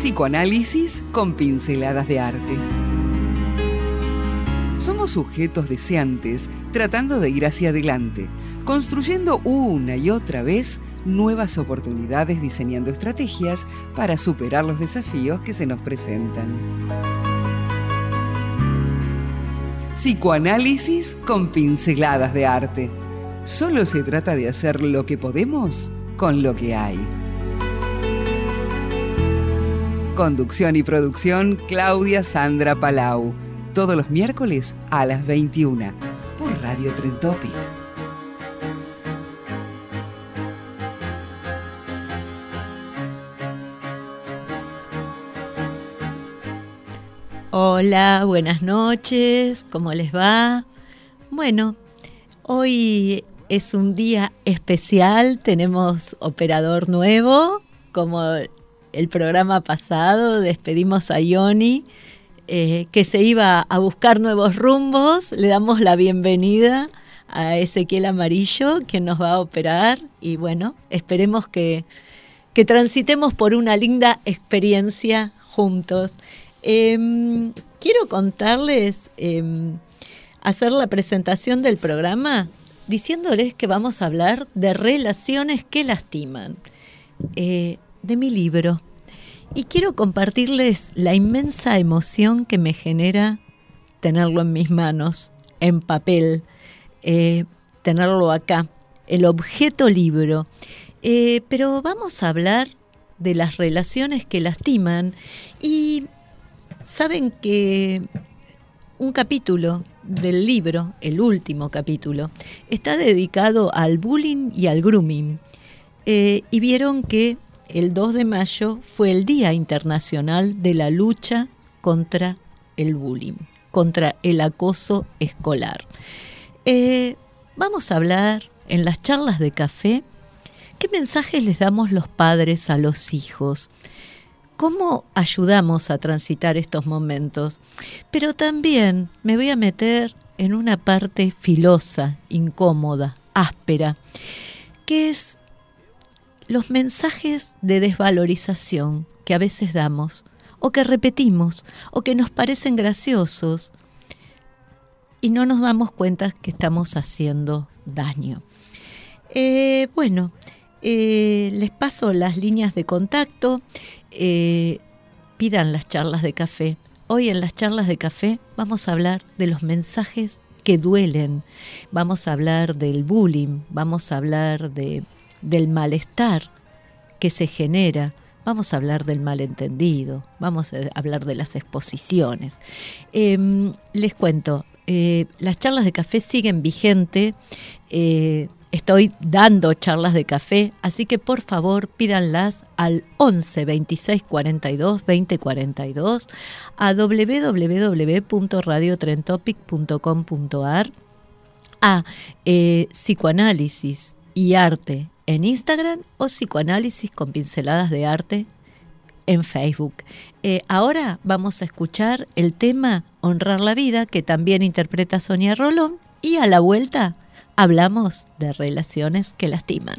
Psicoanálisis con pinceladas de arte. Somos sujetos deseantes tratando de ir hacia adelante, construyendo una y otra vez nuevas oportunidades, diseñando estrategias para superar los desafíos que se nos presentan. Psicoanálisis con pinceladas de arte. Solo se trata de hacer lo que podemos con lo que hay. Conducción y producción Claudia Sandra Palau. Todos los miércoles a las 21 por Radio Trentopic. Hola, buenas noches, ¿cómo les va? Bueno, hoy es un día especial, tenemos operador nuevo, como el programa pasado, despedimos a Ioni, eh, que se iba a buscar nuevos rumbos, le damos la bienvenida a Ezequiel Amarillo, que nos va a operar, y bueno, esperemos que, que transitemos por una linda experiencia juntos. Em, quiero contarles, em, hacer la presentación del programa diciéndoles que vamos a hablar de relaciones que lastiman, eh, de mi libro. Y quiero compartirles la inmensa emoción que me genera tenerlo en mis manos, en papel, eh, tenerlo acá, el objeto libro. Eh, pero vamos a hablar de las relaciones que lastiman y saben que un capítulo del libro, el último capítulo, está dedicado al bullying y al grooming. Eh, y vieron que el 2 de mayo fue el Día Internacional de la Lucha contra el Bullying, contra el acoso escolar. Eh, vamos a hablar en las charlas de café qué mensajes les damos los padres a los hijos, cómo ayudamos a transitar estos momentos, pero también me voy a meter en una parte filosa, incómoda, áspera, que es los mensajes de desvalorización que a veces damos, o que repetimos, o que nos parecen graciosos, y no nos damos cuenta que estamos haciendo daño. Eh, bueno, eh, les paso las líneas de contacto, eh, pidan las charlas de café. Hoy en las charlas de café vamos a hablar de los mensajes que duelen, vamos a hablar del bullying, vamos a hablar de del malestar que se genera. Vamos a hablar del malentendido, vamos a hablar de las exposiciones. Em, les cuento, eh, las charlas de café siguen vigente. Eh, estoy dando charlas de café, así que por favor pídanlas al 11 26 42 20 42 a www.radiotrentopic.com.ar a eh, psicoanálisis y arte en Instagram o psicoanálisis con pinceladas de arte en Facebook. Eh, ahora vamos a escuchar el tema Honrar la vida que también interpreta Sonia Rolón y a la vuelta hablamos de relaciones que lastiman.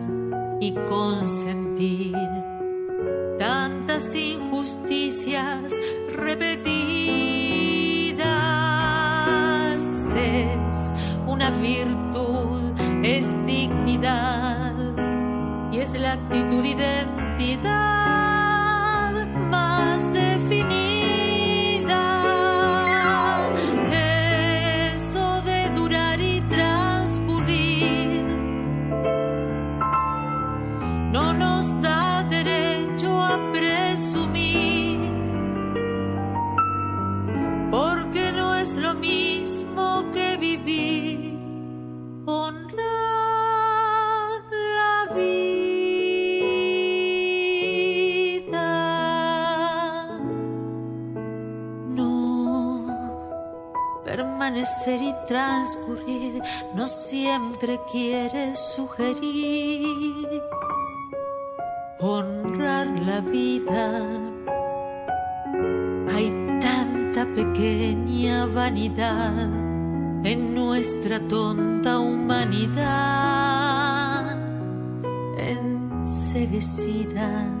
consentir tantas injusticias repetidas. Es una virtud, es dignidad y es la actitud identidad más definida. Y transcurrir no siempre quiere sugerir honrar la vida. Hay tanta pequeña vanidad en nuestra tonta humanidad enseguecida.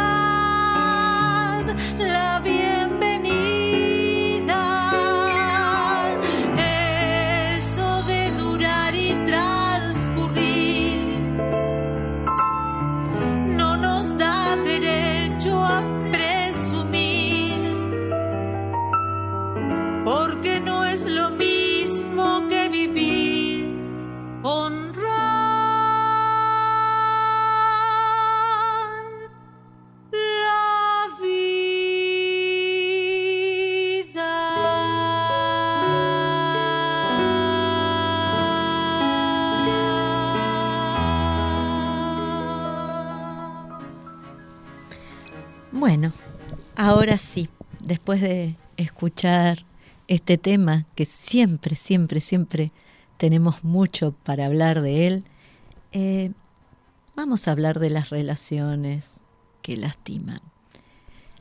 ahora sí, después de escuchar este tema que siempre, siempre, siempre tenemos mucho para hablar de él, eh, vamos a hablar de las relaciones que lastiman.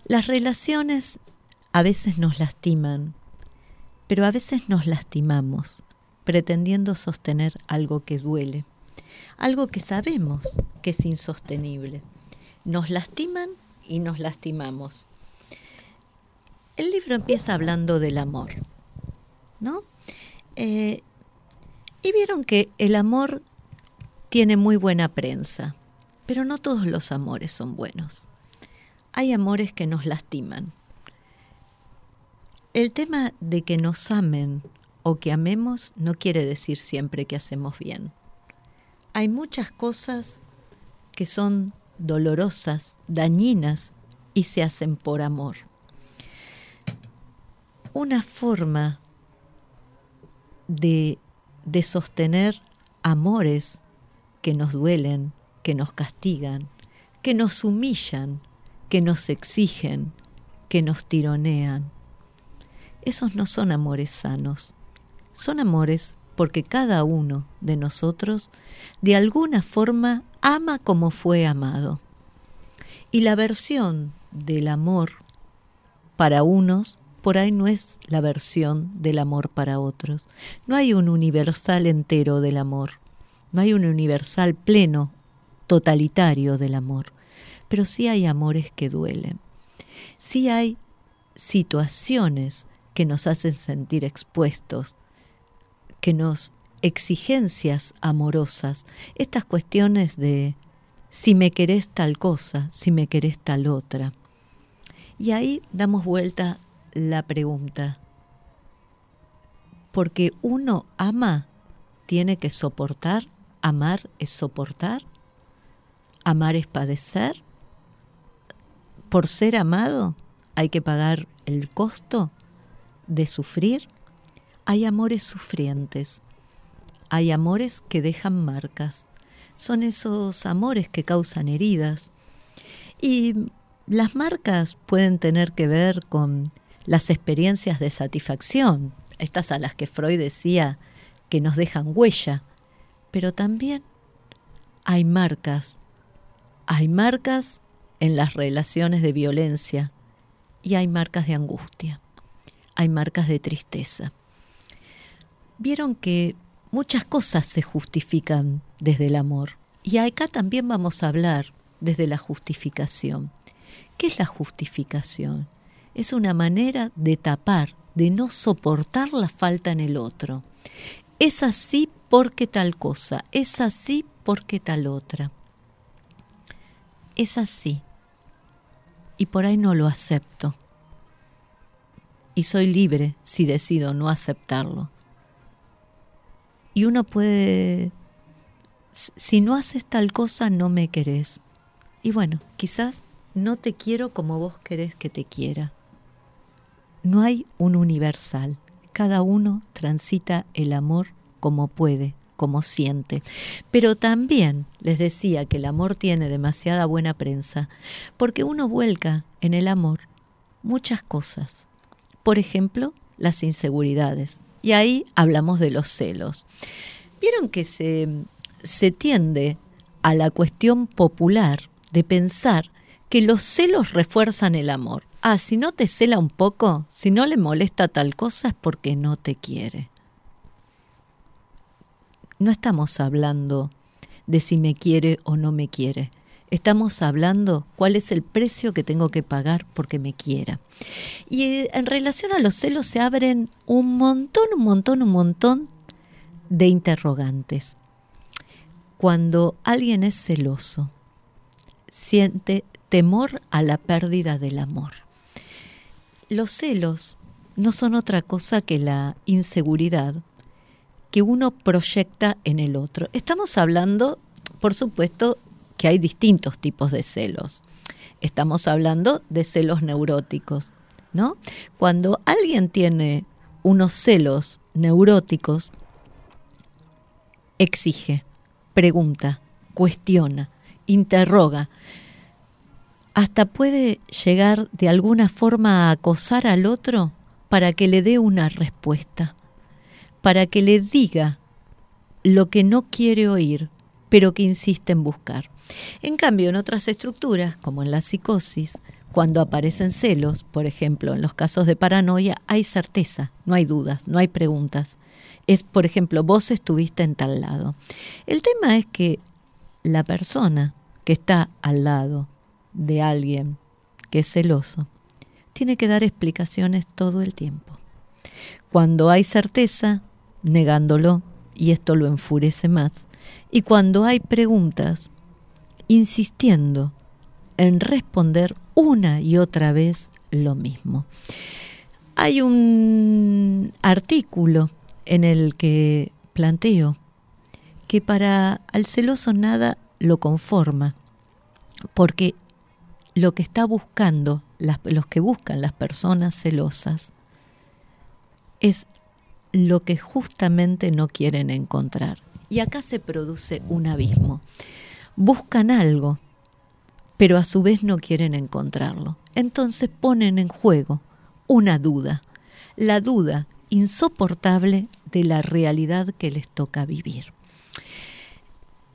Las relaciones a veces nos lastiman, pero a veces nos lastimamos pretendiendo sostener algo que duele, algo que sabemos que es insostenible. Nos lastiman y nos lastimamos. El libro empieza hablando del amor, ¿no? Eh, y vieron que el amor tiene muy buena prensa, pero no todos los amores son buenos. Hay amores que nos lastiman. El tema de que nos amen o que amemos no quiere decir siempre que hacemos bien. Hay muchas cosas que son dolorosas, dañinas y se hacen por amor. Una forma de, de sostener amores que nos duelen, que nos castigan, que nos humillan, que nos exigen, que nos tironean. Esos no son amores sanos, son amores porque cada uno de nosotros de alguna forma ama como fue amado. Y la versión del amor para unos por ahí no es la versión del amor para otros. No hay un universal entero del amor, no hay un universal pleno, totalitario del amor, pero sí hay amores que duelen. Sí hay situaciones que nos hacen sentir expuestos, que nos exigencias amorosas, estas cuestiones de si me querés tal cosa, si me querés tal otra. Y ahí damos vuelta la pregunta. Porque uno ama, tiene que soportar, amar es soportar, amar es padecer, por ser amado hay que pagar el costo de sufrir, hay amores sufrientes, hay amores que dejan marcas, son esos amores que causan heridas. Y las marcas pueden tener que ver con las experiencias de satisfacción, estas a las que Freud decía que nos dejan huella, pero también hay marcas, hay marcas en las relaciones de violencia y hay marcas de angustia, hay marcas de tristeza. Vieron que muchas cosas se justifican desde el amor y acá también vamos a hablar desde la justificación. ¿Qué es la justificación? Es una manera de tapar, de no soportar la falta en el otro. Es así porque tal cosa, es así porque tal otra. Es así. Y por ahí no lo acepto. Y soy libre si decido no aceptarlo. Y uno puede, si no haces tal cosa, no me querés. Y bueno, quizás no te quiero como vos querés que te quiera. No hay un universal. Cada uno transita el amor como puede, como siente. Pero también les decía que el amor tiene demasiada buena prensa, porque uno vuelca en el amor muchas cosas. Por ejemplo, las inseguridades. Y ahí hablamos de los celos. Vieron que se, se tiende a la cuestión popular de pensar que los celos refuerzan el amor. Ah, si no te cela un poco, si no le molesta tal cosa es porque no te quiere. No estamos hablando de si me quiere o no me quiere. Estamos hablando cuál es el precio que tengo que pagar porque me quiera. Y eh, en relación a los celos se abren un montón, un montón, un montón de interrogantes. Cuando alguien es celoso, siente temor a la pérdida del amor. Los celos no son otra cosa que la inseguridad que uno proyecta en el otro. Estamos hablando, por supuesto, que hay distintos tipos de celos. Estamos hablando de celos neuróticos, ¿no? Cuando alguien tiene unos celos neuróticos, exige, pregunta, cuestiona, interroga, hasta puede llegar de alguna forma a acosar al otro para que le dé una respuesta, para que le diga lo que no quiere oír, pero que insiste en buscar. En cambio, en otras estructuras, como en la psicosis, cuando aparecen celos, por ejemplo, en los casos de paranoia, hay certeza, no hay dudas, no hay preguntas. Es, por ejemplo, vos estuviste en tal lado. El tema es que la persona que está al lado de alguien que es celoso tiene que dar explicaciones todo el tiempo. Cuando hay certeza, negándolo, y esto lo enfurece más. Y cuando hay preguntas, insistiendo en responder una y otra vez lo mismo. Hay un artículo en el que planteo que para al celoso nada lo conforma, porque lo que está buscando, los que buscan las personas celosas, es lo que justamente no quieren encontrar. Y acá se produce un abismo. Buscan algo, pero a su vez no quieren encontrarlo. Entonces ponen en juego una duda, la duda insoportable de la realidad que les toca vivir.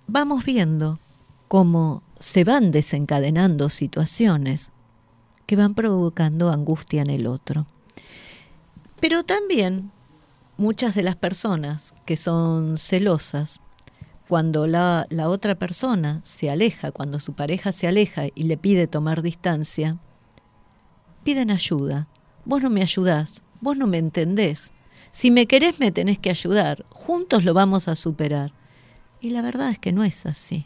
Vamos viendo cómo se van desencadenando situaciones que van provocando angustia en el otro. Pero también muchas de las personas que son celosas, cuando la, la, otra persona se aleja, cuando su pareja se aleja y le pide tomar distancia, piden ayuda. Vos no me ayudás, vos no me entendés. Si me querés me tenés que ayudar, juntos lo vamos a superar. Y la verdad es que no es así.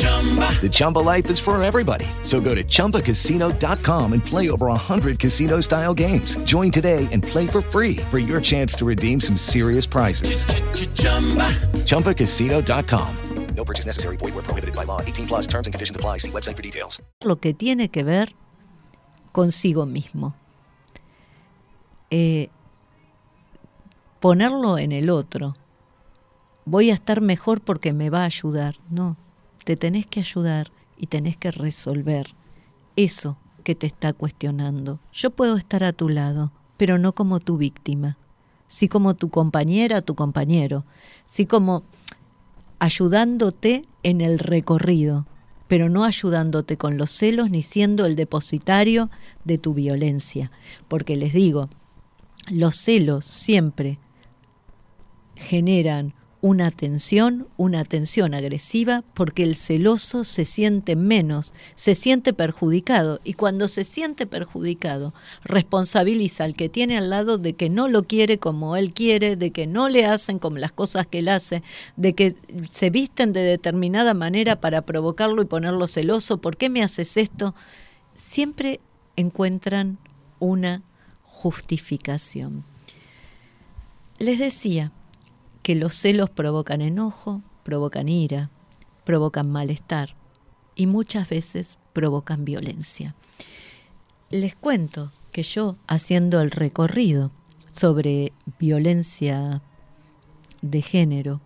The Chumba life is for everybody. So go to ChumbaCasino.com and play over 100 casino style games. Join today and play for free for your chance to redeem some serious prizes. ChumbaCasino.com. No purchase necessary. Void where prohibited by law. 18 plus terms and conditions apply. See website for details. lo que tiene que ver consigo mismo. Eh, ponerlo en el otro. Voy a estar mejor porque me va a ayudar. No, te tenés que ayudar y tenés que resolver eso que te está cuestionando. Yo puedo estar a tu lado, pero no como tu víctima, sí como tu compañera, tu compañero, sí como ayudándote en el recorrido, pero no ayudándote con los celos ni siendo el depositario de tu violencia. Porque les digo, los celos siempre generan una tensión, una tensión agresiva, porque el celoso se siente menos, se siente perjudicado, y cuando se siente perjudicado, responsabiliza al que tiene al lado de que no lo quiere como él quiere, de que no le hacen como las cosas que él hace, de que se visten de determinada manera para provocarlo y ponerlo celoso, ¿por qué me haces esto? Siempre encuentran una justificación. Les decía, que los celos provocan enojo, provocan ira, provocan malestar y muchas veces provocan violencia. Les cuento que yo, haciendo el recorrido sobre violencia de género,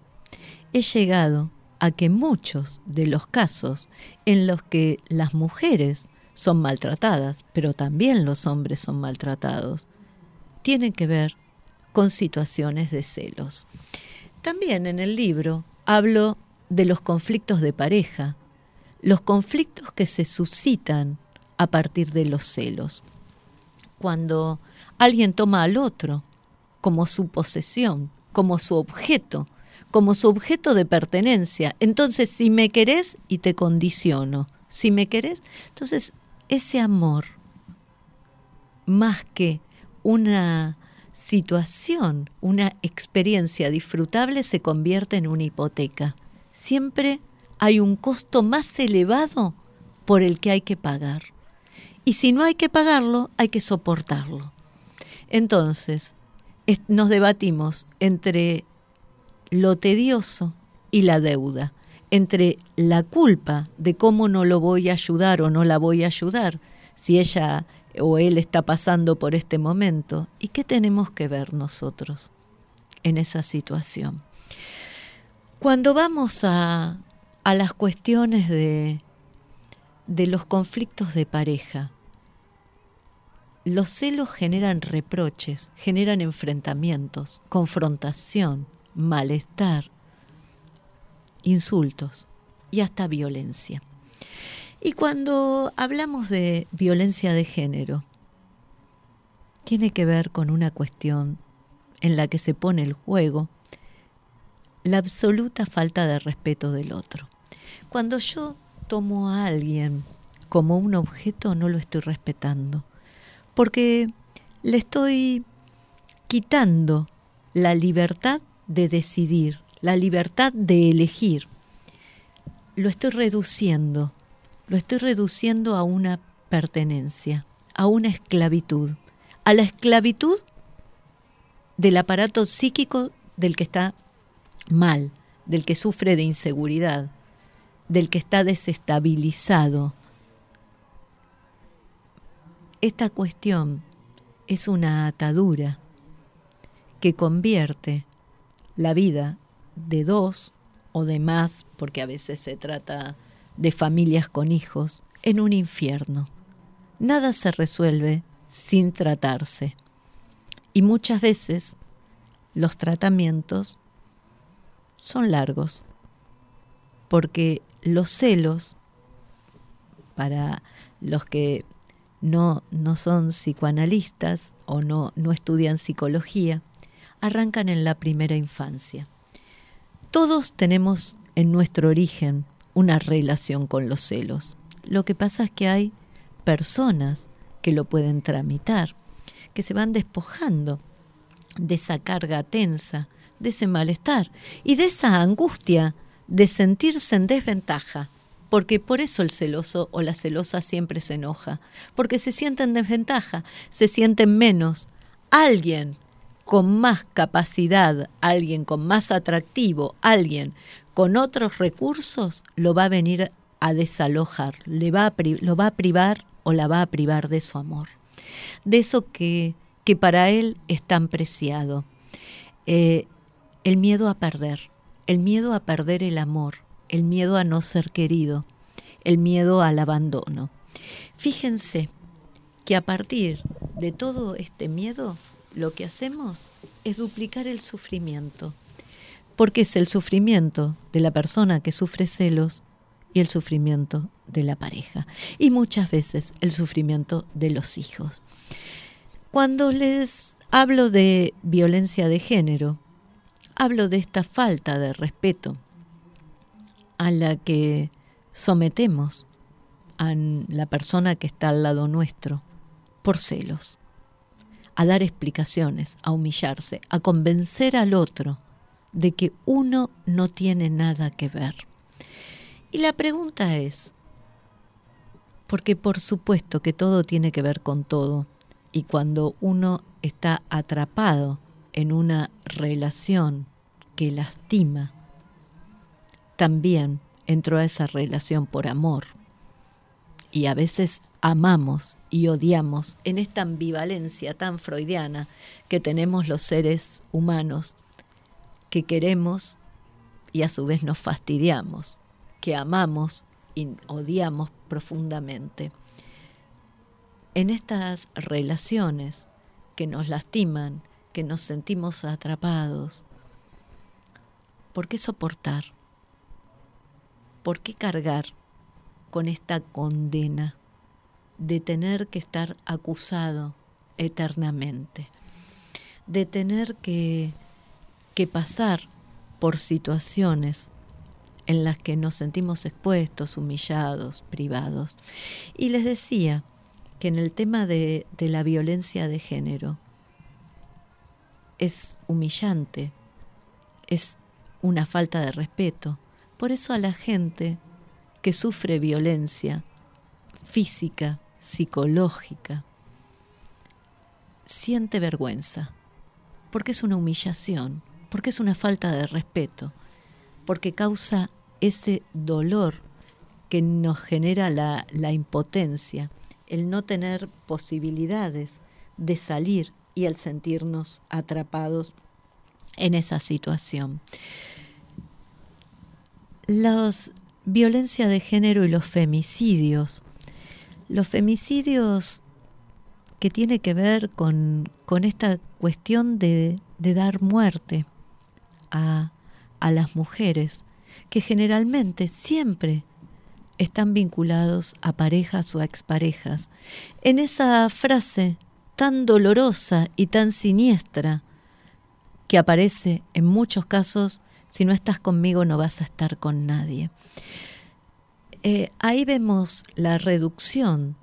he llegado a que muchos de los casos en los que las mujeres son maltratadas, pero también los hombres son maltratados, tienen que ver con situaciones de celos. También en el libro hablo de los conflictos de pareja, los conflictos que se suscitan a partir de los celos. Cuando alguien toma al otro como su posesión, como su objeto, como su objeto de pertenencia, entonces si me querés y te condiciono, si me querés, entonces ese amor, más que una situación, una experiencia disfrutable se convierte en una hipoteca. Siempre hay un costo más elevado por el que hay que pagar. Y si no hay que pagarlo, hay que soportarlo. Entonces, nos debatimos entre lo tedioso y la deuda, entre la culpa de cómo no lo voy a ayudar o no la voy a ayudar, si ella o él está pasando por este momento. ¿Y qué tenemos que ver nosotros en esa situación? Cuando vamos a, a las cuestiones de, de los conflictos de pareja, los celos generan reproches, generan enfrentamientos, confrontación, malestar, insultos y hasta violencia. Y cuando hablamos de violencia de género, tiene que ver con una cuestión en la que se pone el juego la absoluta falta de respeto del otro. Cuando yo tomo a alguien como un objeto, no lo estoy respetando, porque le estoy quitando la libertad de decidir, la libertad de elegir. Lo estoy reduciendo lo estoy reduciendo a una pertenencia, a una esclavitud, a la esclavitud del aparato psíquico del que está mal, del que sufre de inseguridad, del que está desestabilizado. Esta cuestión es una atadura que convierte la vida de dos o de más, porque a veces se trata de familias con hijos en un infierno. Nada se resuelve sin tratarse. Y muchas veces los tratamientos son largos, porque los celos, para los que no, no son psicoanalistas o no, no estudian psicología, arrancan en la primera infancia. Todos tenemos en nuestro origen una relación con los celos. Lo que pasa es que hay personas que lo pueden tramitar, que se van despojando de esa carga tensa, de ese malestar y de esa angustia de sentirse en desventaja, porque por eso el celoso o la celosa siempre se enoja, porque se siente en desventaja, se sienten menos. Alguien con más capacidad, alguien con más atractivo, alguien con otros recursos, lo va a venir a desalojar, le va a lo va a privar o la va a privar de su amor, de eso que, que para él es tan preciado. Eh, el miedo a perder, el miedo a perder el amor, el miedo a no ser querido, el miedo al abandono. Fíjense que a partir de todo este miedo, lo que hacemos es duplicar el sufrimiento, porque es el sufrimiento de la persona que sufre celos y el sufrimiento de la pareja, y muchas veces el sufrimiento de los hijos. Cuando les hablo de violencia de género, hablo de esta falta de respeto a la que sometemos a la persona que está al lado nuestro por celos, a dar explicaciones, a humillarse, a convencer al otro de que uno no tiene nada que ver. Y la pregunta es, porque por supuesto que todo tiene que ver con todo, y cuando uno está atrapado en una relación que lastima, también entró a esa relación por amor. Y a veces amamos y odiamos en esta ambivalencia tan freudiana que tenemos los seres humanos, que queremos y a su vez nos fastidiamos, que amamos y odiamos profundamente. En estas relaciones que nos lastiman, que nos sentimos atrapados, ¿por qué soportar? ¿Por qué cargar con esta condena de tener que estar acusado eternamente? De tener que, que pasar por situaciones en las que nos sentimos expuestos, humillados, privados. Y les decía que en el tema de, de la violencia de género es humillante, es una falta de respeto. Por eso a la gente que sufre violencia física, psicológica, siente vergüenza, porque es una humillación, porque es una falta de respeto, porque causa ese dolor que nos genera la, la impotencia, el no tener posibilidades de salir y el sentirnos atrapados en esa situación. La violencia de género y los femicidios. Los femicidios que tiene que ver con, con esta cuestión de, de dar muerte a, a las mujeres, que generalmente siempre están vinculados a parejas o a exparejas. En esa frase tan dolorosa y tan siniestra que aparece en muchos casos si no estás conmigo no vas a estar con nadie. Eh, ahí vemos la reducción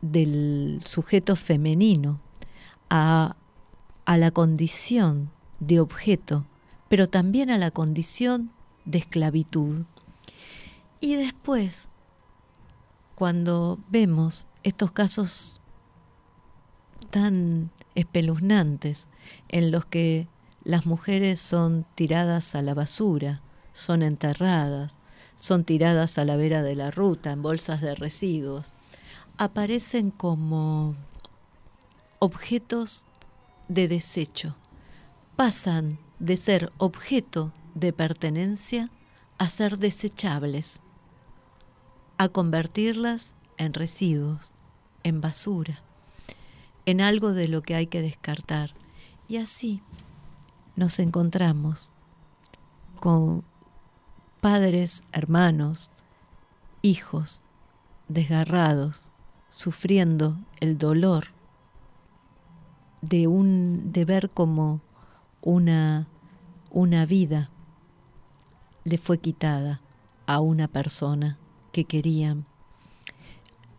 del sujeto femenino a, a la condición de objeto, pero también a la condición de esclavitud. Y después, cuando vemos estos casos tan espeluznantes en los que las mujeres son tiradas a la basura, son enterradas, son tiradas a la vera de la ruta en bolsas de residuos. Aparecen como objetos de desecho. Pasan de ser objeto de pertenencia a ser desechables, a convertirlas en residuos, en basura, en algo de lo que hay que descartar. Y así nos encontramos con padres, hermanos, hijos, desgarrados, sufriendo el dolor de un de ver como una una vida le fue quitada a una persona que querían.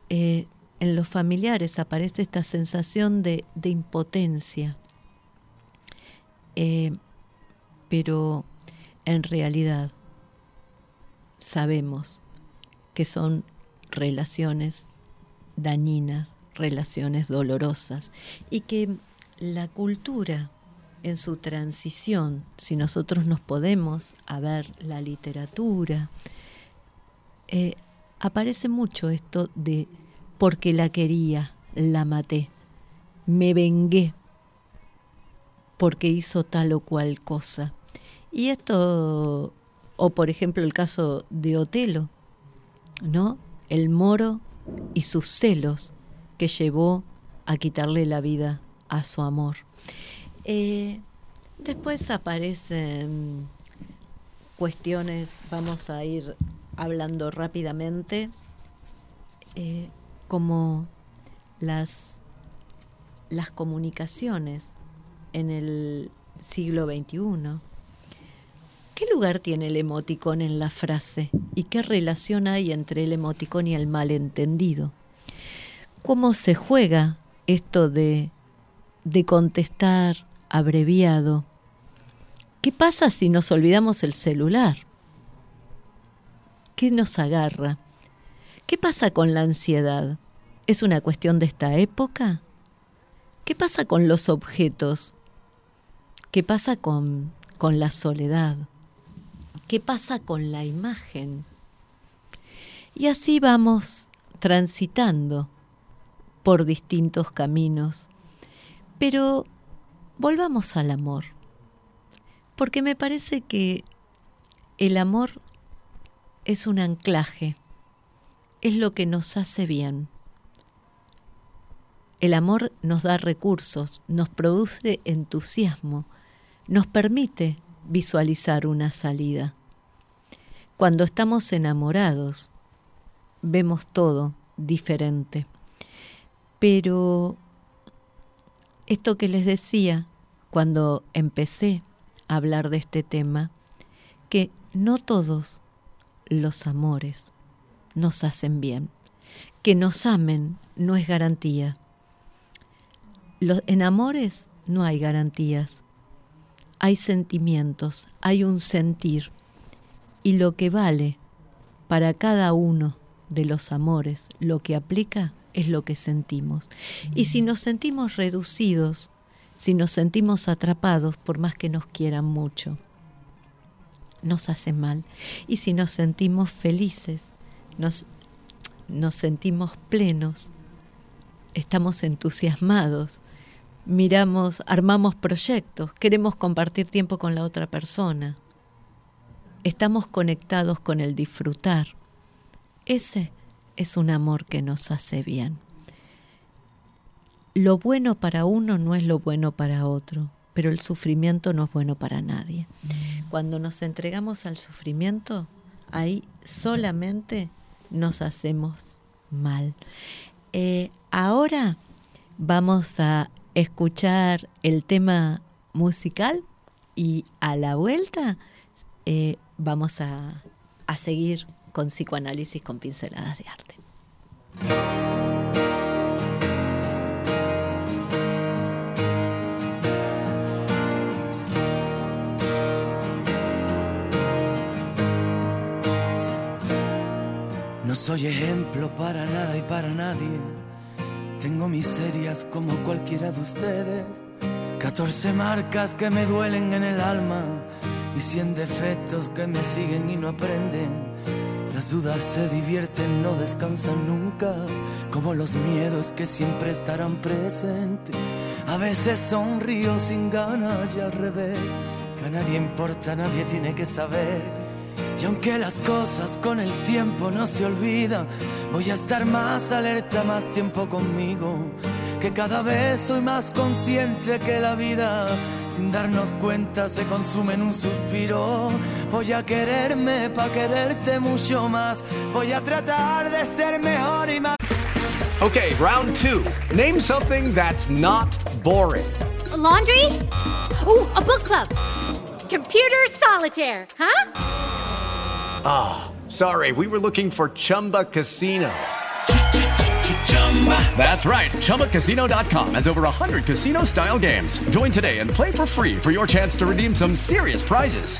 Eh, en los familiares aparece esta sensación de, de impotencia, eh, pero en realidad sabemos que son relaciones dañinas, relaciones dolorosas y que la cultura en su transición, si nosotros nos podemos a ver la literatura, eh, aparece mucho esto de porque la quería, la maté, me vengué porque hizo tal o cual cosa. Y esto, o por ejemplo el caso de Otelo, ¿no? El moro y sus celos que llevó a quitarle la vida a su amor. Eh, después aparecen cuestiones, vamos a ir hablando rápidamente, eh, como las, las comunicaciones en el siglo XXI. ¿Qué lugar tiene el emoticón en la frase y qué relación hay entre el emoticón y el malentendido? ¿Cómo se juega esto de, de contestar abreviado? ¿Qué pasa si nos olvidamos el celular? ¿Qué nos agarra? ¿Qué pasa con la ansiedad? ¿Es una cuestión de esta época? ¿Qué pasa con los objetos? ¿Qué pasa con, con la soledad? ¿Qué pasa con la imagen? Y así vamos transitando por distintos caminos. Pero volvamos al amor, porque me parece que el amor es un anclaje, es lo que nos hace bien. El amor nos da recursos, nos produce entusiasmo, nos permite visualizar una salida. Cuando estamos enamorados, vemos todo diferente. Pero esto que les decía cuando empecé a hablar de este tema, que no todos los amores nos hacen bien. Que nos amen no es garantía. Los, en amores no hay garantías. Hay sentimientos, hay un sentir. Y lo que vale para cada uno de los amores, lo que aplica es lo que sentimos. Y si nos sentimos reducidos, si nos sentimos atrapados, por más que nos quieran mucho, nos hace mal. Y si nos sentimos felices, nos, nos sentimos plenos, estamos entusiasmados, miramos, armamos proyectos, queremos compartir tiempo con la otra persona, estamos conectados con el disfrutar. Ese es un amor que nos hace bien. Lo bueno para uno no es lo bueno para otro, pero el sufrimiento no es bueno para nadie. Cuando nos entregamos al sufrimiento, ahí solamente nos hacemos mal. Eh, ahora vamos a escuchar el tema musical y a la vuelta eh, vamos a, a seguir con psicoanálisis con pinceladas de arte. No soy ejemplo para nada y para nadie. Tengo miserias como cualquiera de ustedes. 14 marcas que me duelen en el alma y 100 defectos que me siguen y no aprenden. Las dudas se divierten, no descansan nunca, como los miedos que siempre estarán presentes. A veces sonrío sin ganas y al revés, que a nadie importa, nadie tiene que saber. Y aunque las cosas con el tiempo no se olvidan, voy a estar más alerta, más tiempo conmigo. que cada vez soy más consciente que la vida, sin darnos cuenta, se consume en un suspiro. Voy a quererme para quererte mucho más. Voy a tratar de ser mejor y más. Okay, round two. Name something that's not boring. A laundry? Ooh, a book club. Computer solitaire, huh? Ah, oh, sorry, we were looking for Chumba Casino. That's right. ChumbaCasino.com has over 100 casino style games. Join today and play for free for your chance to redeem some serious prizes.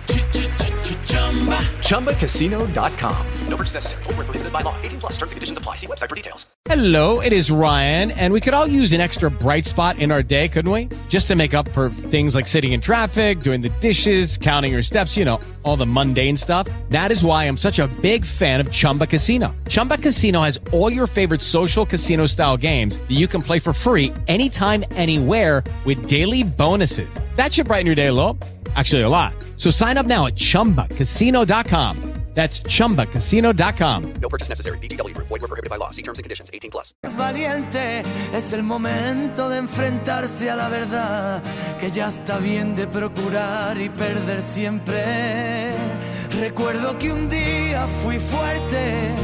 ChumbaCasino.com. No purchase necessary. Full prohibited by law. 18 plus terms and conditions apply. See website for details. Hello, it is Ryan, and we could all use an extra bright spot in our day, couldn't we? Just to make up for things like sitting in traffic, doing the dishes, counting your steps, you know, all the mundane stuff. That is why I'm such a big fan of Chumba Casino. Chumba Casino has all your favorite social casino style games that you can play for free anytime, anywhere with daily bonuses. That should brighten your day a little. Actually, a lot. So sign up now at chumbacasino.com. That's chumbacasino.com. No purchase necessary. VGW Group. Void were prohibited by law. See terms and conditions. 18 plus. Es valiente, es el momento de enfrentarse a la verdad, que ya está bien de procurar y perder siempre. Recuerdo que un día fui fuerte,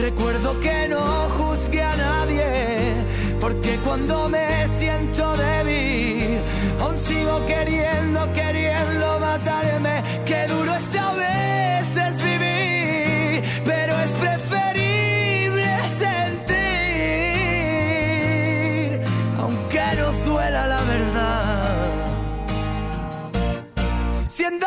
recuerdo que no juzgué a nadie, porque cuando me siento débil, aún sigo queriendo, queriendo matarme. Qué duro es a veces vivir, pero es preferible sentir, aunque no suela la verdad. Siendo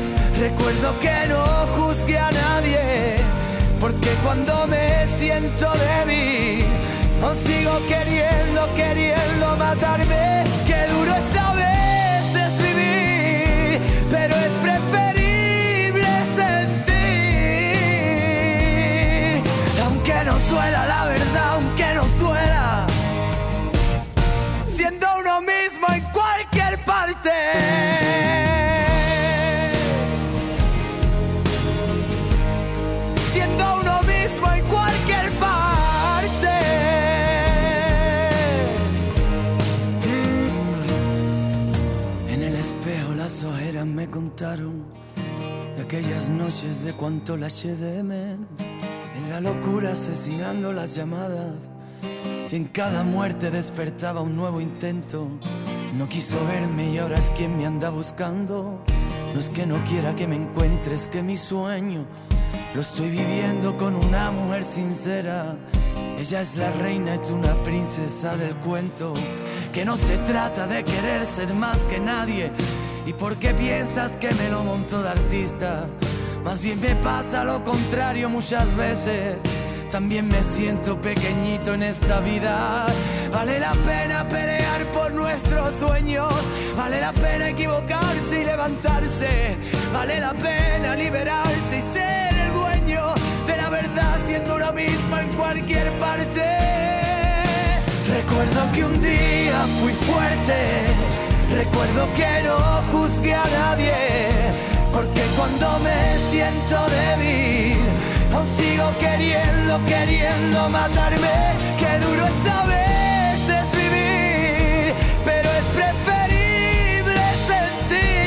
Recuerdo que no juzgué a nadie. Porque cuando me siento débil, aún sigo queriendo, queriendo matarme. Qué duro es a veces vivir, pero es preferible sentir. Aunque no suela la verdad, me contaron de aquellas noches de cuánto la eché de menos. En la locura asesinando las llamadas. Y en cada muerte despertaba un nuevo intento. No quiso verme y ahora es quien me anda buscando. No es que no quiera que me encuentres, que mi sueño lo estoy viviendo con una mujer sincera. Ella es la reina, es una princesa del cuento. Que no se trata de querer ser más que nadie. ¿Y por qué piensas que me lo monto de artista? Más bien me pasa lo contrario muchas veces. También me siento pequeñito en esta vida. Vale la pena pelear por nuestros sueños. Vale la pena equivocarse y levantarse. Vale la pena liberarse y ser el dueño de la verdad siendo uno mismo en cualquier parte. Recuerdo que un día fui fuerte. Recuerdo que no juzgué a nadie, porque cuando me siento débil, aún sigo queriendo, queriendo matarme. Qué duro es a veces vivir, pero es preferible sentir.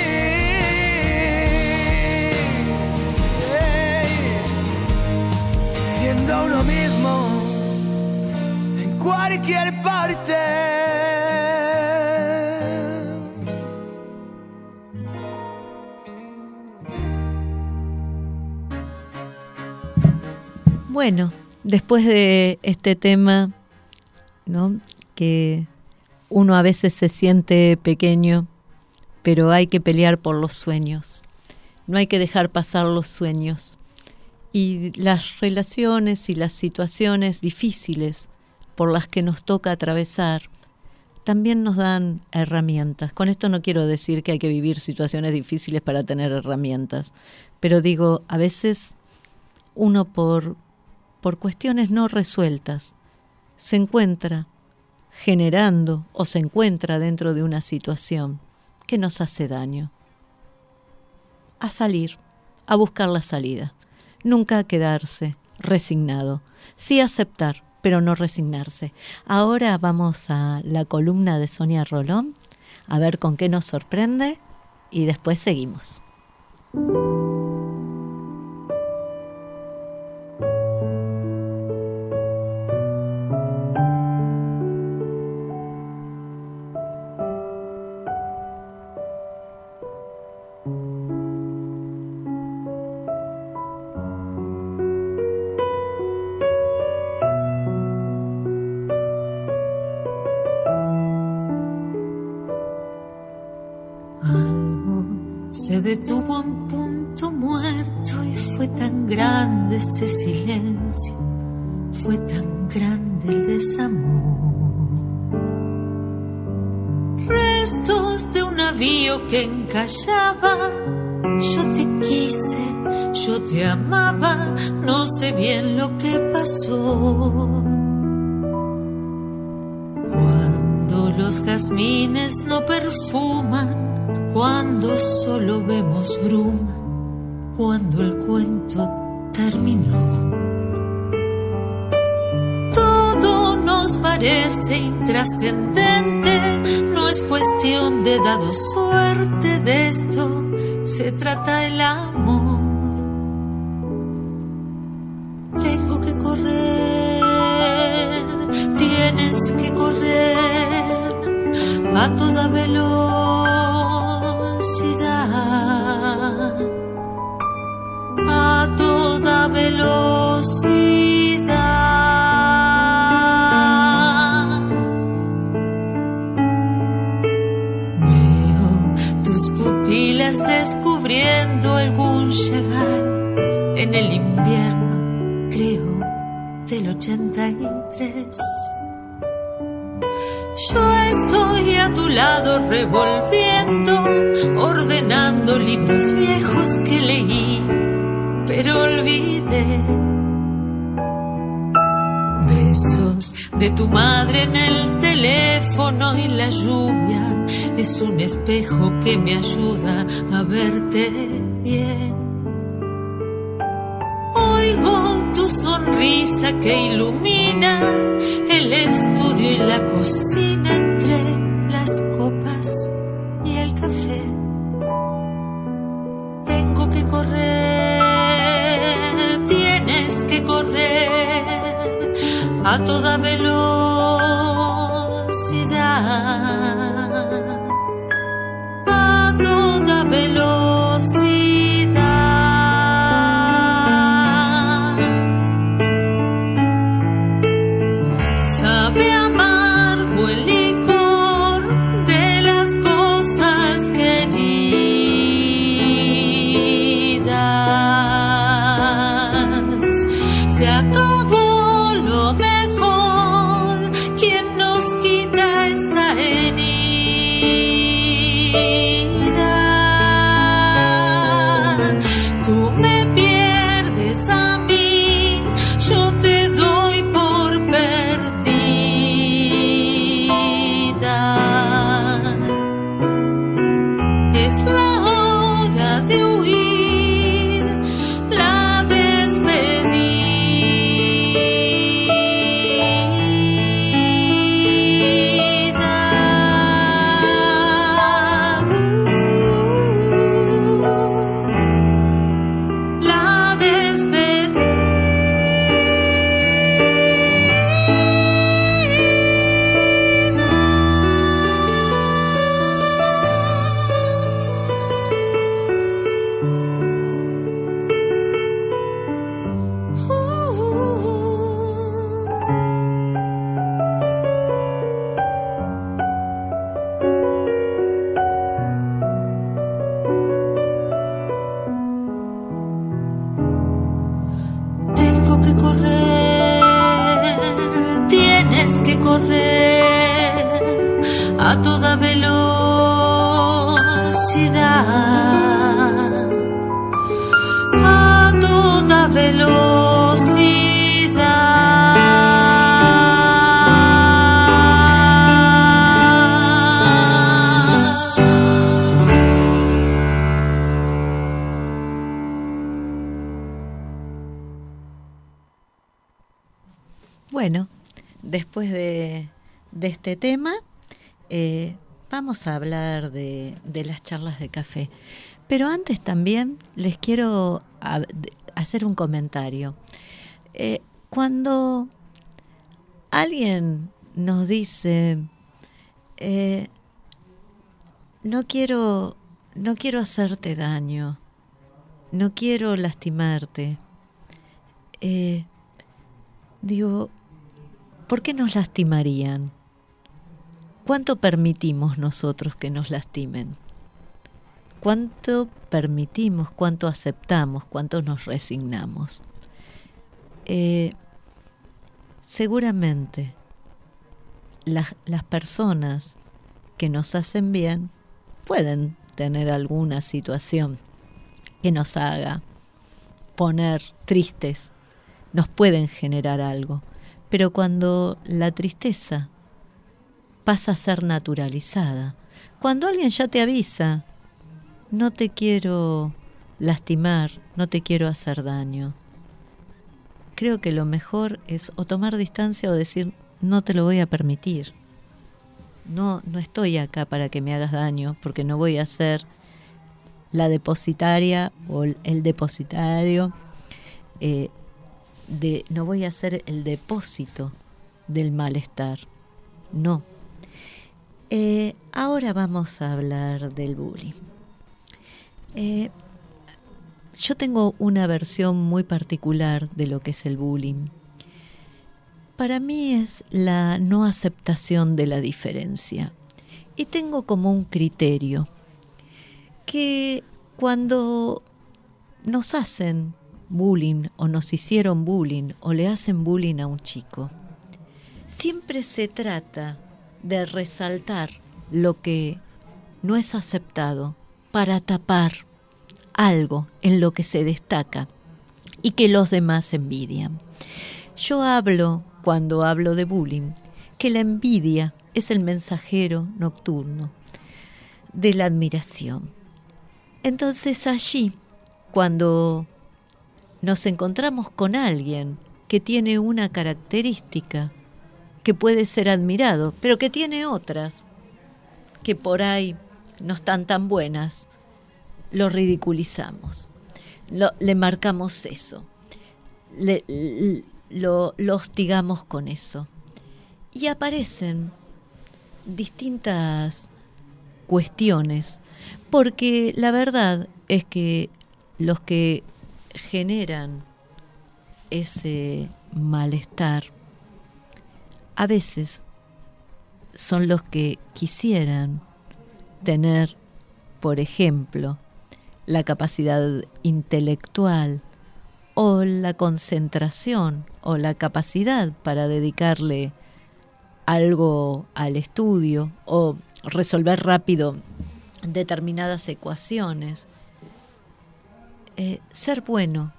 Siendo uno mismo en cualquier parte. Bueno, después de este tema, ¿no? Que uno a veces se siente pequeño, pero hay que pelear por los sueños. No hay que dejar pasar los sueños. Y las relaciones y las situaciones difíciles por las que nos toca atravesar también nos dan herramientas. Con esto no quiero decir que hay que vivir situaciones difíciles para tener herramientas, pero digo, a veces uno por por cuestiones no resueltas, se encuentra generando o se encuentra dentro de una situación que nos hace daño. A salir, a buscar la salida, nunca a quedarse resignado, sí aceptar, pero no resignarse. Ahora vamos a la columna de Sonia Rolón, a ver con qué nos sorprende y después seguimos. Terminó. Todo nos parece intrascendente, no es cuestión de dado suerte de esto, se trata el amor. Tengo que correr, tienes que correr a toda velocidad lado revolviendo, ordenando libros viejos que leí, pero olvidé. Besos de tu madre en el teléfono y la lluvia es un espejo que me ayuda a verte bien. Oigo tu sonrisa que ilumina el estudio y la cocina tienes que correr a toda velocidad. A toda velocidad. Bueno, después de, de este tema, eh, vamos a hablar de, de las charlas de café. Pero antes también les quiero hacer un comentario. Eh, cuando alguien nos dice, eh, no quiero, no quiero hacerte daño, no quiero lastimarte, digo, ¿por qué nos lastimarían? ¿Cuánto permitimos nosotros que nos lastimen? ¿Cuánto permitimos, cuánto aceptamos, cuánto nos resignamos? Eh, seguramente las, las personas que nos hacen bien pueden tener alguna situación que nos haga poner tristes, nos pueden generar algo, pero cuando la tristeza pasa a ser naturalizada, cuando alguien ya te avisa, no te quiero lastimar, no te quiero hacer daño, creo que lo mejor es o tomar distancia o decir no te lo voy a permitir. No, no estoy acá para que me hagas daño, porque no voy a ser la depositaria o el depositario eh, de no voy a ser el depósito del malestar. No. Eh, ahora vamos a hablar del bullying. Eh, yo tengo una versión muy particular de lo que es el bullying. Para mí es la no aceptación de la diferencia. Y tengo como un criterio que cuando nos hacen bullying o nos hicieron bullying o le hacen bullying a un chico, siempre se trata de resaltar lo que no es aceptado para tapar algo en lo que se destaca y que los demás envidian. Yo hablo, cuando hablo de bullying, que la envidia es el mensajero nocturno de la admiración. Entonces allí, cuando nos encontramos con alguien que tiene una característica que puede ser admirado, pero que tiene otras que por ahí no están tan buenas, lo ridiculizamos, le marcamos eso, le- lo, lo hostigamos con eso. Y aparecen distintas cuestiones, porque la verdad es que los que generan ese malestar a veces son los que quisieran tener, por ejemplo, la capacidad intelectual o la concentración o la capacidad para dedicarle algo al estudio o resolver rápido determinadas ecuaciones. Eh, ser bueno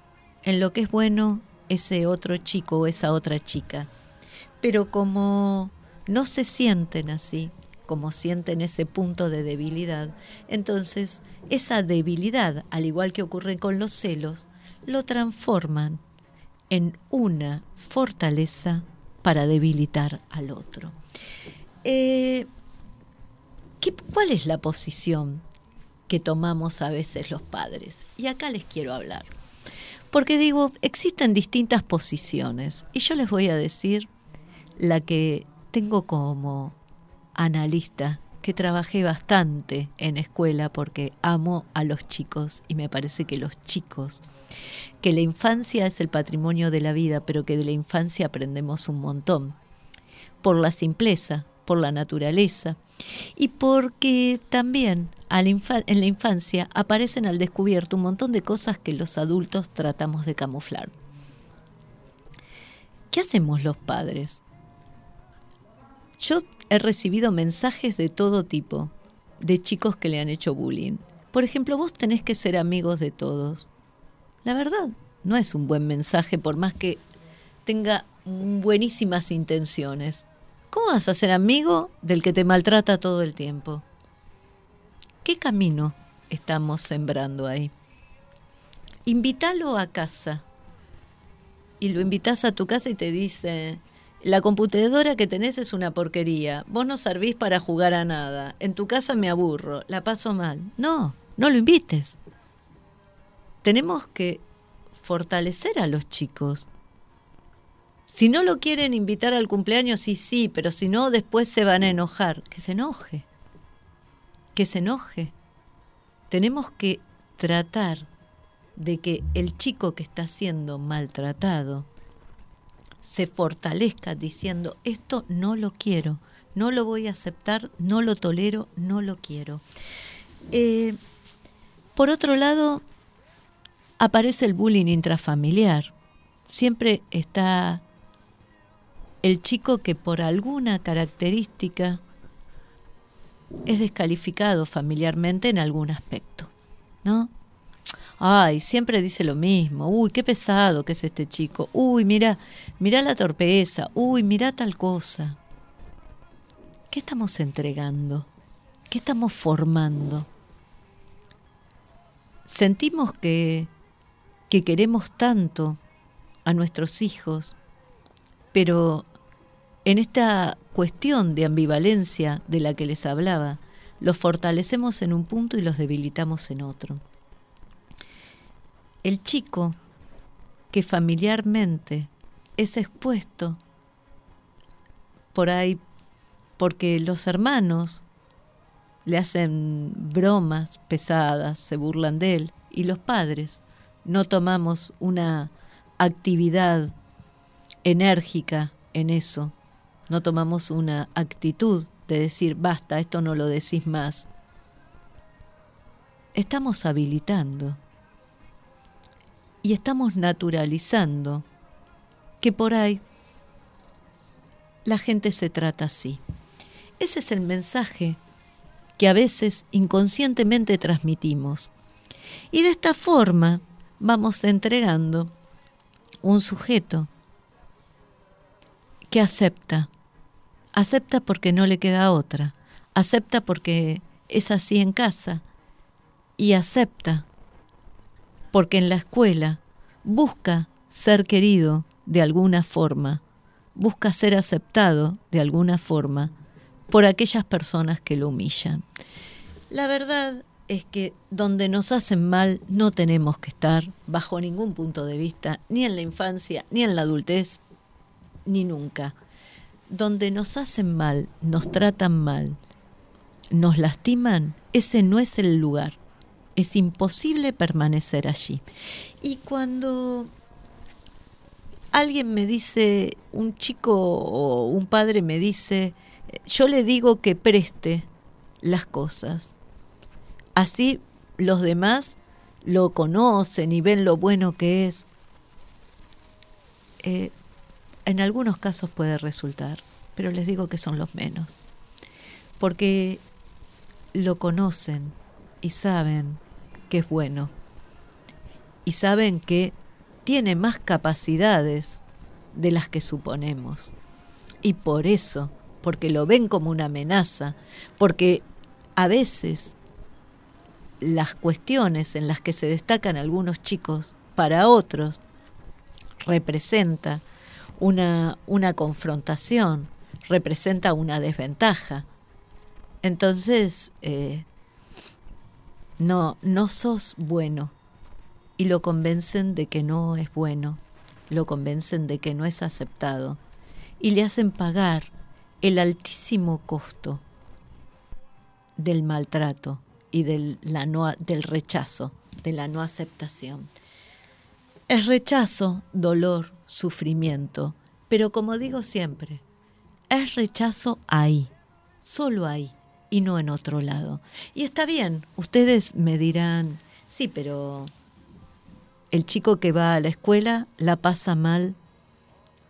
en lo que es bueno ese otro chico o esa otra chica. Pero como no se sienten así, como sienten ese punto de debilidad, entonces esa debilidad, al igual que ocurre con los celos, lo transforman en una fortaleza para debilitar al otro. Eh, ¿qué- ¿Cuál es la posición que tomamos a veces los padres? Y acá les quiero hablar. Porque digo, existen distintas posiciones y yo les voy a decir la que tengo como analista, que trabajé bastante en escuela porque amo a los chicos y me parece que los chicos, que la infancia es el patrimonio de la vida, pero que de la infancia aprendemos un montón, por la simpleza, por la naturaleza y porque también en la infancia aparecen al descubierto un montón de cosas que los adultos tratamos de camuflar. ¿Qué hacemos los padres? Yo he recibido mensajes de todo tipo, de chicos que le han hecho bullying. Por ejemplo, vos tenés que ser amigos de todos. La verdad, no es un buen mensaje por más que tenga buenísimas intenciones. ¿Cómo vas a ser amigo del que te maltrata todo el tiempo? ¿Qué camino estamos sembrando ahí? Invítalo a casa. Y lo invitas a tu casa y te dice, la computadora que tenés es una porquería, vos no servís para jugar a nada, en tu casa me aburro, la paso mal. No, no lo invites. Tenemos que fortalecer a los chicos. Si no lo quieren invitar al cumpleaños, sí, sí, pero si no, después se van a enojar. Que se enoje. Que se enoje. Tenemos que tratar de que el chico que está siendo maltratado se fortalezca diciendo, esto no lo quiero, no lo voy a aceptar, no lo tolero, no lo quiero. Eh, por otro lado, aparece el bullying intrafamiliar. Siempre está el chico que por alguna característica es descalificado familiarmente en algún aspecto, ¿no? Ay, siempre dice lo mismo. Uy, qué pesado que es este chico. Uy, mira, mira la torpeza. Uy, mira tal cosa. ¿Qué estamos entregando? ¿Qué estamos formando? Sentimos que, que queremos tanto a nuestros hijos, pero en esta cuestión de ambivalencia de la que les hablaba, los fortalecemos en un punto y los debilitamos en otro. El chico que familiarmente es expuesto por ahí porque los hermanos le hacen bromas pesadas, se burlan de él, y los padres no tomamos una actividad enérgica en eso, no tomamos una actitud de decir, basta, esto no lo decís más. Estamos habilitando y estamos naturalizando que por ahí la gente se trata así. Ese es el mensaje que a veces inconscientemente transmitimos. Y de esta forma vamos entregando un sujeto que acepta. Acepta porque no le queda otra. Acepta porque es así en casa. Y acepta porque en la escuela busca ser querido de alguna forma, busca ser aceptado de alguna forma por aquellas personas que lo humillan. La verdad es que donde nos hacen mal no tenemos que estar bajo ningún punto de vista, ni en la infancia, ni en la adultez, ni nunca. Donde nos hacen mal, nos tratan mal, nos lastiman, ese no es el lugar es imposible permanecer allí. Y cuando alguien me dice, un chico o un padre me dice, yo le digo que preste las cosas. Así los demás lo conocen y ven lo bueno que es. Eh, en algunos casos puede resultar, pero les digo que son los menos. Porque lo conocen y saben que es bueno. Y saben que tiene más capacidades de las que suponemos. Y por eso, porque lo ven como una amenaza, porque a veces las cuestiones en las que se destacan algunos chicos para otros representa una, una confrontación, representa una desventaja. Entonces, eh, no, no sos bueno. Y lo convencen de que no es bueno, lo convencen de que no es aceptado y le hacen pagar el altísimo costo del maltrato y del, la no, del rechazo, de la no aceptación. Es rechazo, dolor, sufrimiento, pero como digo siempre, es rechazo ahí, solo ahí y no en otro lado. Y está bien, ustedes me dirán, sí, pero el chico que va a la escuela la pasa mal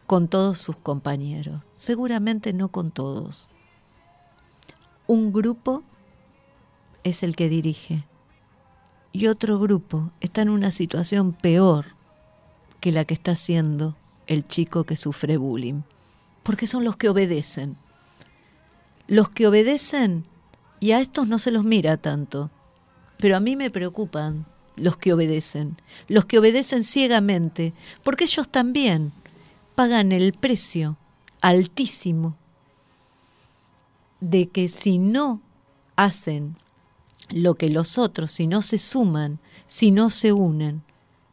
con todos sus compañeros. Seguramente no con todos, un grupo es el que dirige y otro grupo está en una situación peor que la que está haciendo el chico que sufre bullying, porque son los que obedecen. Los que obedecen, y a estos no se los mira tanto, pero a mí me preocupan los que obedecen, los que obedecen ciegamente, porque ellos también pagan el precio altísimo de que si no hacen lo que los otros, si no se suman, si no se unen,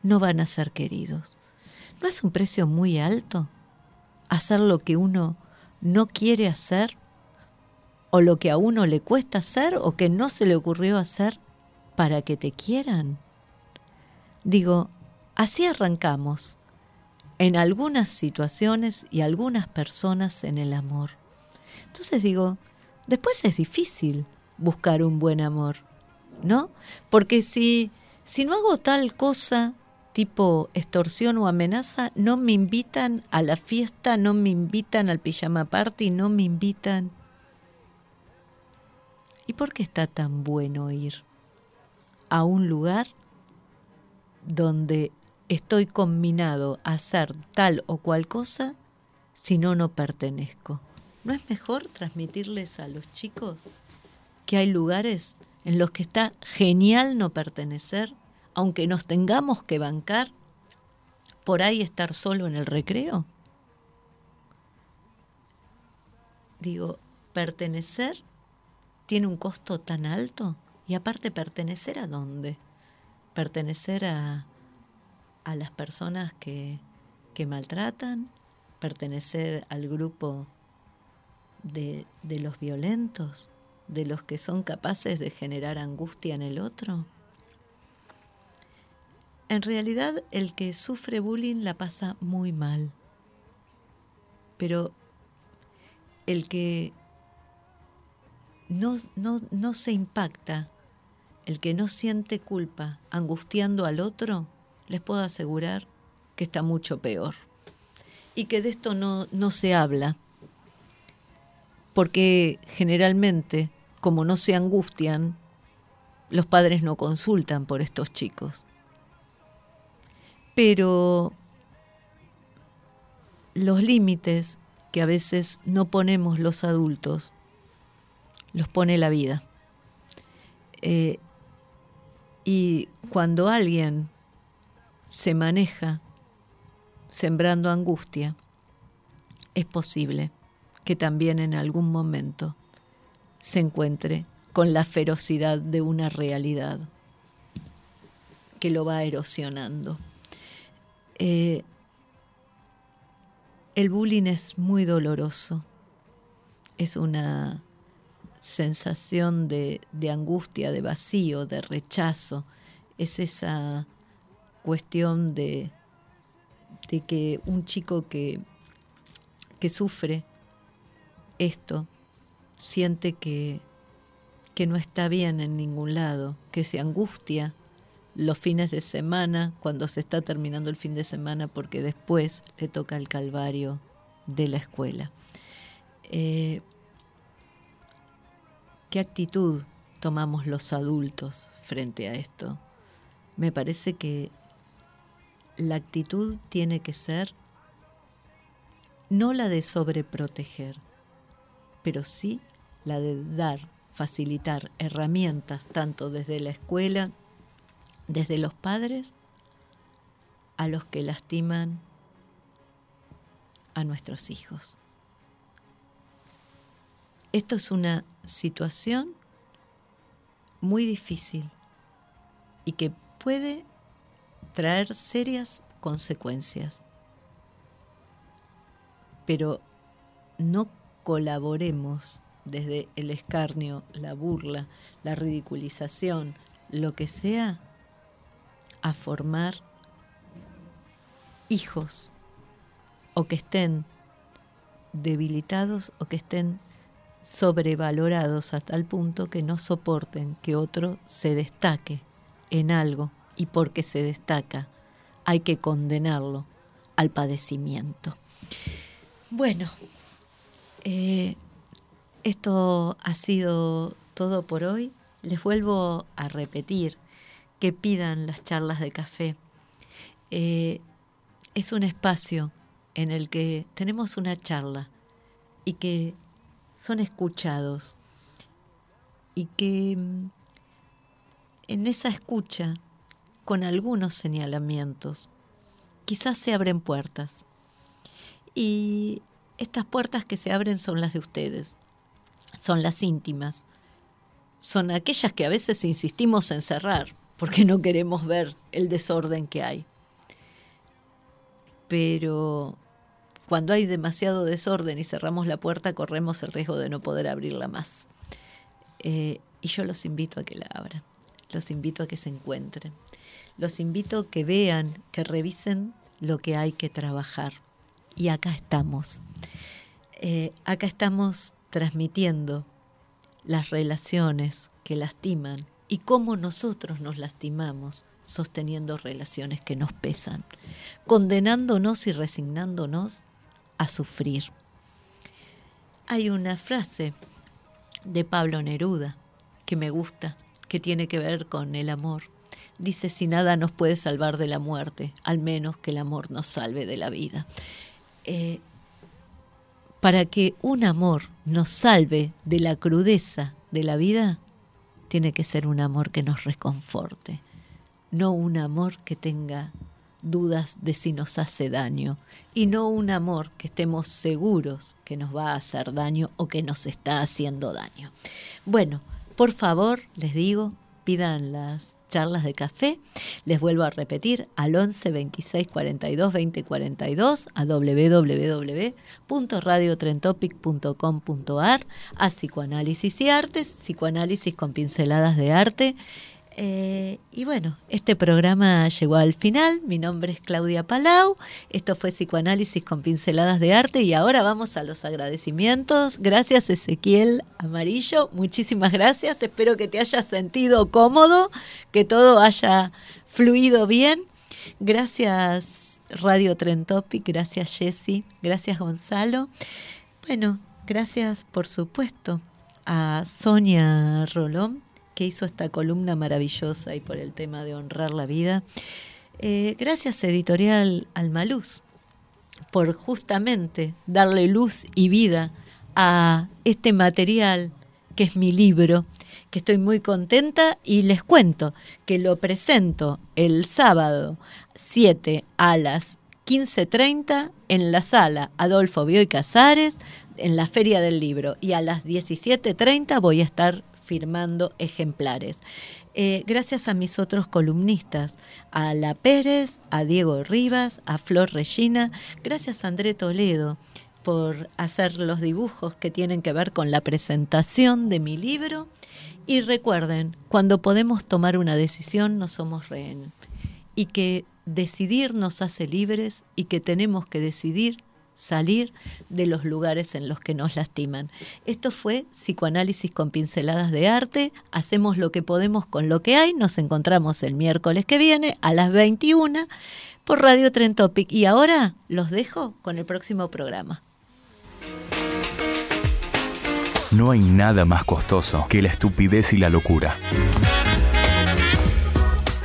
no van a ser queridos. ¿No es un precio muy alto hacer lo que uno no quiere hacer? ¿O lo que a uno le cuesta hacer o que no se le ocurrió hacer para que te quieran? Digo, así arrancamos en algunas situaciones y algunas personas en el amor. Entonces digo, después es difícil buscar un buen amor, ¿no? Porque si, si no hago tal cosa tipo extorsión o amenaza, no me invitan a la fiesta, no me invitan al pijama party, no me invitan. ¿Y por qué está tan bueno ir a un lugar donde estoy combinado a hacer tal o cual cosa si no, no pertenezco? ¿No es mejor transmitirles a los chicos que hay lugares en los que está genial no pertenecer, aunque nos tengamos que bancar por ahí estar solo en el recreo? Digo, pertenecer tiene un costo tan alto y aparte pertenecer a dónde? Pertenecer a, a las personas que, que maltratan, pertenecer al grupo de, de los violentos, de los que son capaces de generar angustia en el otro? En realidad el que sufre bullying la pasa muy mal, pero el que no, no, no se impacta, el que no siente culpa angustiando al otro, les puedo asegurar que está mucho peor. Y que de esto no, no se habla, porque generalmente, como no se angustian, los padres no consultan por estos chicos. Pero los límites que a veces no ponemos los adultos, los pone la vida. Eh, y cuando alguien se maneja sembrando angustia, es posible que también en algún momento se encuentre con la ferocidad de una realidad que lo va erosionando. Eh, el bullying es muy doloroso, es una sensación de, angustia, de vacío, de rechazo, es esa cuestión de, de que un chico que, que sufre esto siente que, que no está bien en ningún lado, que se angustia los fines de semana, cuando se está terminando el fin de semana, porque después le toca el calvario de la escuela. Eh, ¿Qué actitud tomamos los adultos frente a esto? Me parece que la actitud tiene que ser no la de sobreproteger, pero sí la de dar, facilitar herramientas tanto desde la escuela, desde los padres, a los que lastiman a nuestros hijos. Esto es una situación muy difícil y que puede traer serias consecuencias. Pero no colaboremos desde el escarnio, la burla, la ridiculización, lo que sea, a formar hijos o que estén debilitados o que estén sobrevalorados hasta el punto que no soporten que otro se destaque en algo y porque se destaca hay que condenarlo al padecimiento. Bueno, eh, esto ha sido todo por hoy. Les vuelvo a repetir que pidan las charlas de café. Eh, es un espacio en el que tenemos una charla y que son escuchados y que mm, en esa escucha, con algunos señalamientos, quizás se abren puertas. Y estas puertas que se abren son las de ustedes, son las íntimas, son aquellas que a veces insistimos en cerrar porque no queremos ver el desorden que hay. Pero cuando hay demasiado desorden y cerramos la puerta, corremos el riesgo de no poder abrirla más. Eh, y yo los invito a que la abran, los invito a que se encuentren, los invito a que vean, que revisen lo que hay que trabajar. Y acá estamos. Eh, acá estamos transmitiendo las relaciones que lastiman y cómo nosotros nos lastimamos sosteniendo relaciones que nos pesan, condenándonos y resignándonos a sufrir. Hay una frase de Pablo Neruda que me gusta, que tiene que ver con el amor. Dice, si nada nos puede salvar de la muerte, al menos que el amor nos salve de la vida. Eh, para que un amor nos salve de la crudeza de la vida, tiene que ser un amor que nos reconforte, no un amor que tenga dudas de si nos hace daño y no un amor que estemos seguros que nos va a hacer daño o que nos está haciendo daño. Bueno, por favor, les digo, pidan las charlas de café. Les vuelvo a repetir al 11 26 42 20 42 a www.radiotrentopic.com.ar a psicoanálisis y artes, psicoanálisis con pinceladas de arte eh, y bueno, este programa llegó al final. Mi nombre es Claudia Palau. Esto fue Psicoanálisis con pinceladas de arte y ahora vamos a los agradecimientos. Gracias Ezequiel Amarillo. Muchísimas gracias. Espero que te hayas sentido cómodo, que todo haya fluido bien. Gracias Radio Trentopic. Gracias Jessy. Gracias Gonzalo. Bueno, gracias por supuesto a Sonia Rolón que hizo esta columna maravillosa y por el tema de honrar la vida. Eh, gracias Editorial Almaluz por justamente darle luz y vida a este material que es mi libro, que estoy muy contenta y les cuento que lo presento el sábado 7 a las 15.30 en la sala Adolfo Bioy Casares en la Feria del Libro y a las 17.30 voy a estar firmando ejemplares. Eh, gracias a mis otros columnistas, a La Pérez, a Diego Rivas, a Flor Regina, gracias a André Toledo por hacer los dibujos que tienen que ver con la presentación de mi libro. Y recuerden, cuando podemos tomar una decisión no somos rehén y que decidir nos hace libres y que tenemos que decidir salir de los lugares en los que nos lastiman. Esto fue Psicoanálisis con pinceladas de arte. Hacemos lo que podemos con lo que hay. Nos encontramos el miércoles que viene a las 21 por Radio Tren Topic. Y ahora los dejo con el próximo programa. No hay nada más costoso que la estupidez y la locura.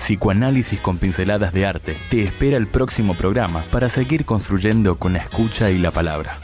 Psicoanálisis con pinceladas de arte te espera el próximo programa para seguir construyendo con la escucha y la palabra.